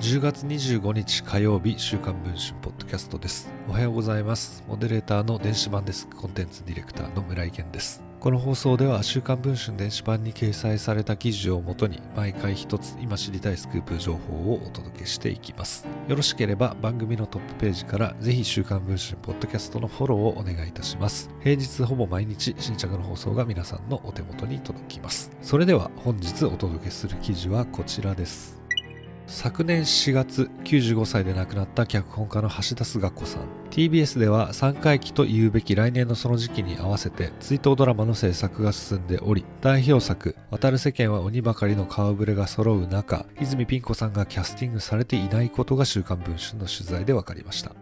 10月25日火曜日週刊文春ポッドキャストです。おはようございます。モデレーターの電子版デスクコンテンツディレクターの村井健です。この放送では週刊文春電子版に掲載された記事をもとに毎回一つ今知りたいスクープ情報をお届けしていきます。よろしければ番組のトップページからぜひ週刊文春ポッドキャストのフォローをお願いいたします。平日ほぼ毎日新着の放送が皆さんのお手元に届きます。それでは本日お届けする記事はこちらです。昨年4月95歳で亡くなった脚本家の橋田壽賀子さん。TBS では3回忌と言うべき来年のその時期に合わせて追悼ドラマの制作が進んでおり代表作「渡る世間は鬼ばかりの顔ぶれ」が揃う中泉ピン子さんがキャスティングされていないことが「週刊文春」の取材で分かりました。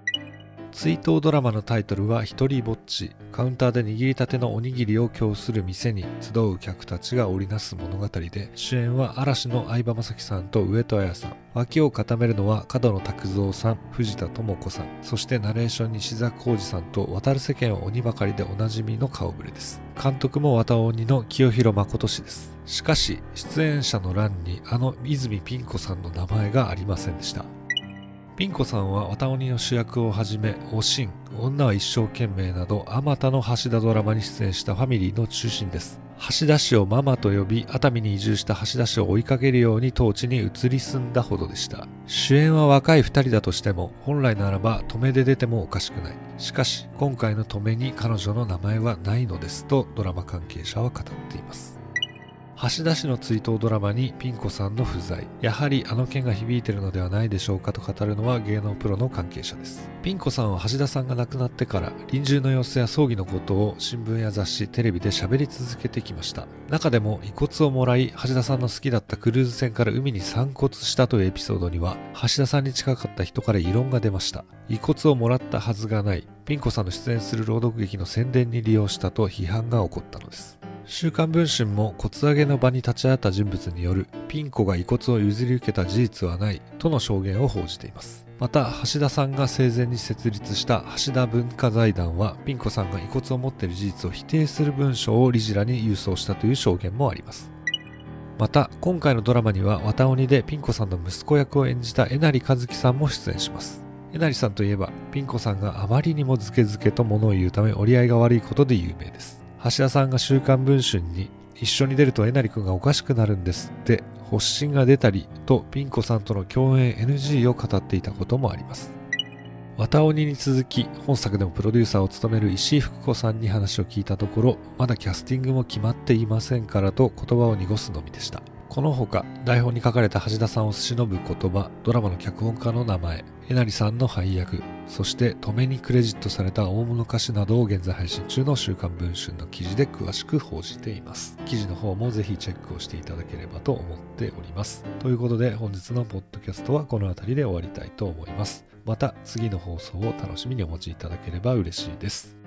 追悼ドラマのタイトルは「一人ぼっち」カウンターで握りたてのおにぎりを供する店に集う客たちが織りなす物語で主演は嵐の相葉雅紀さんと上戸彩さん。脇を固めるのは角野拓三さん藤田智子さん。そしてナレーションに志座浩二さんと渡る世間は鬼ばかりでおなじみの顔ぶれです。監督も渡鬼の清弘誠氏です。しかし出演者の欄にあの泉ピン子さんの名前がありませんでした。ピン子さんは綿鬼の主役をはじめ、おしん、女は一生懸命など、あまたの橋田ドラマに出演したファミリーの中心です。橋田氏をママと呼び、熱海に移住した橋田氏を追いかけるように当地に移り住んだほどでした。主演は若い二人だとしても、本来ならば止めで出てもおかしくない。しかし、今回の止めに彼女の名前はないのですとドラマ関係者は語っています。橋田氏の追悼ドラマにピン子さんの不在。やはりあの件が響いてるのではないでしょうかと語るのは芸能プロの関係者です。ピン子さんは橋田さんが亡くなってから臨終の様子や葬儀のことを新聞や雑誌テレビで喋り続けてきました。中でも遺骨をもらい橋田さんの好きだったクルーズ船から海に散骨したというエピソードには橋田さんに近かった人から異論が出ました。遺骨をもらったはずがない。ピン子さんの出演する朗読劇の宣伝に利用したと批判が起こったのです。週刊文春も骨上げの場に立ち会った人物によるピン子が遺骨を譲り受けた事実はないとの証言を報じています。また橋田さんが生前に設立した橋田文化財団はピン子さんが遺骨を持っている事実を否定する文書を理事らに郵送したという証言もあります。また今回のドラマには綿鬼でピン子さんの息子役を演じたえなりかずきさんも出演します。えなりさんといえばピン子さんがあまりにもズケズケと物を言うため折り合いが悪いことで有名です。橋田さんが週刊文春に一緒に出るとえなりくんがおかしくなるんですって発疹が出たりとピン子さんとの共演 NG を語っていたこともあります。綿鬼に続き本作でもプロデューサーを務める石井福子さんに話を聞いたところまだキャスティングも決まっていませんからと言葉を濁すのみでした。このほか台本に書かれた橋田さんを忍ぶ言葉ドラマの脚本家の名前えなりさんの配役そして止めにクレジットされた大物歌手などを現在配信中の週刊文春の記事で詳しく報じています。記事の方もぜひチェックをしていただければと思っております。ということで本日のポッドキャストはこの辺りで終わりたいと思います。また次の放送を楽しみにお待ちいただければ嬉しいです。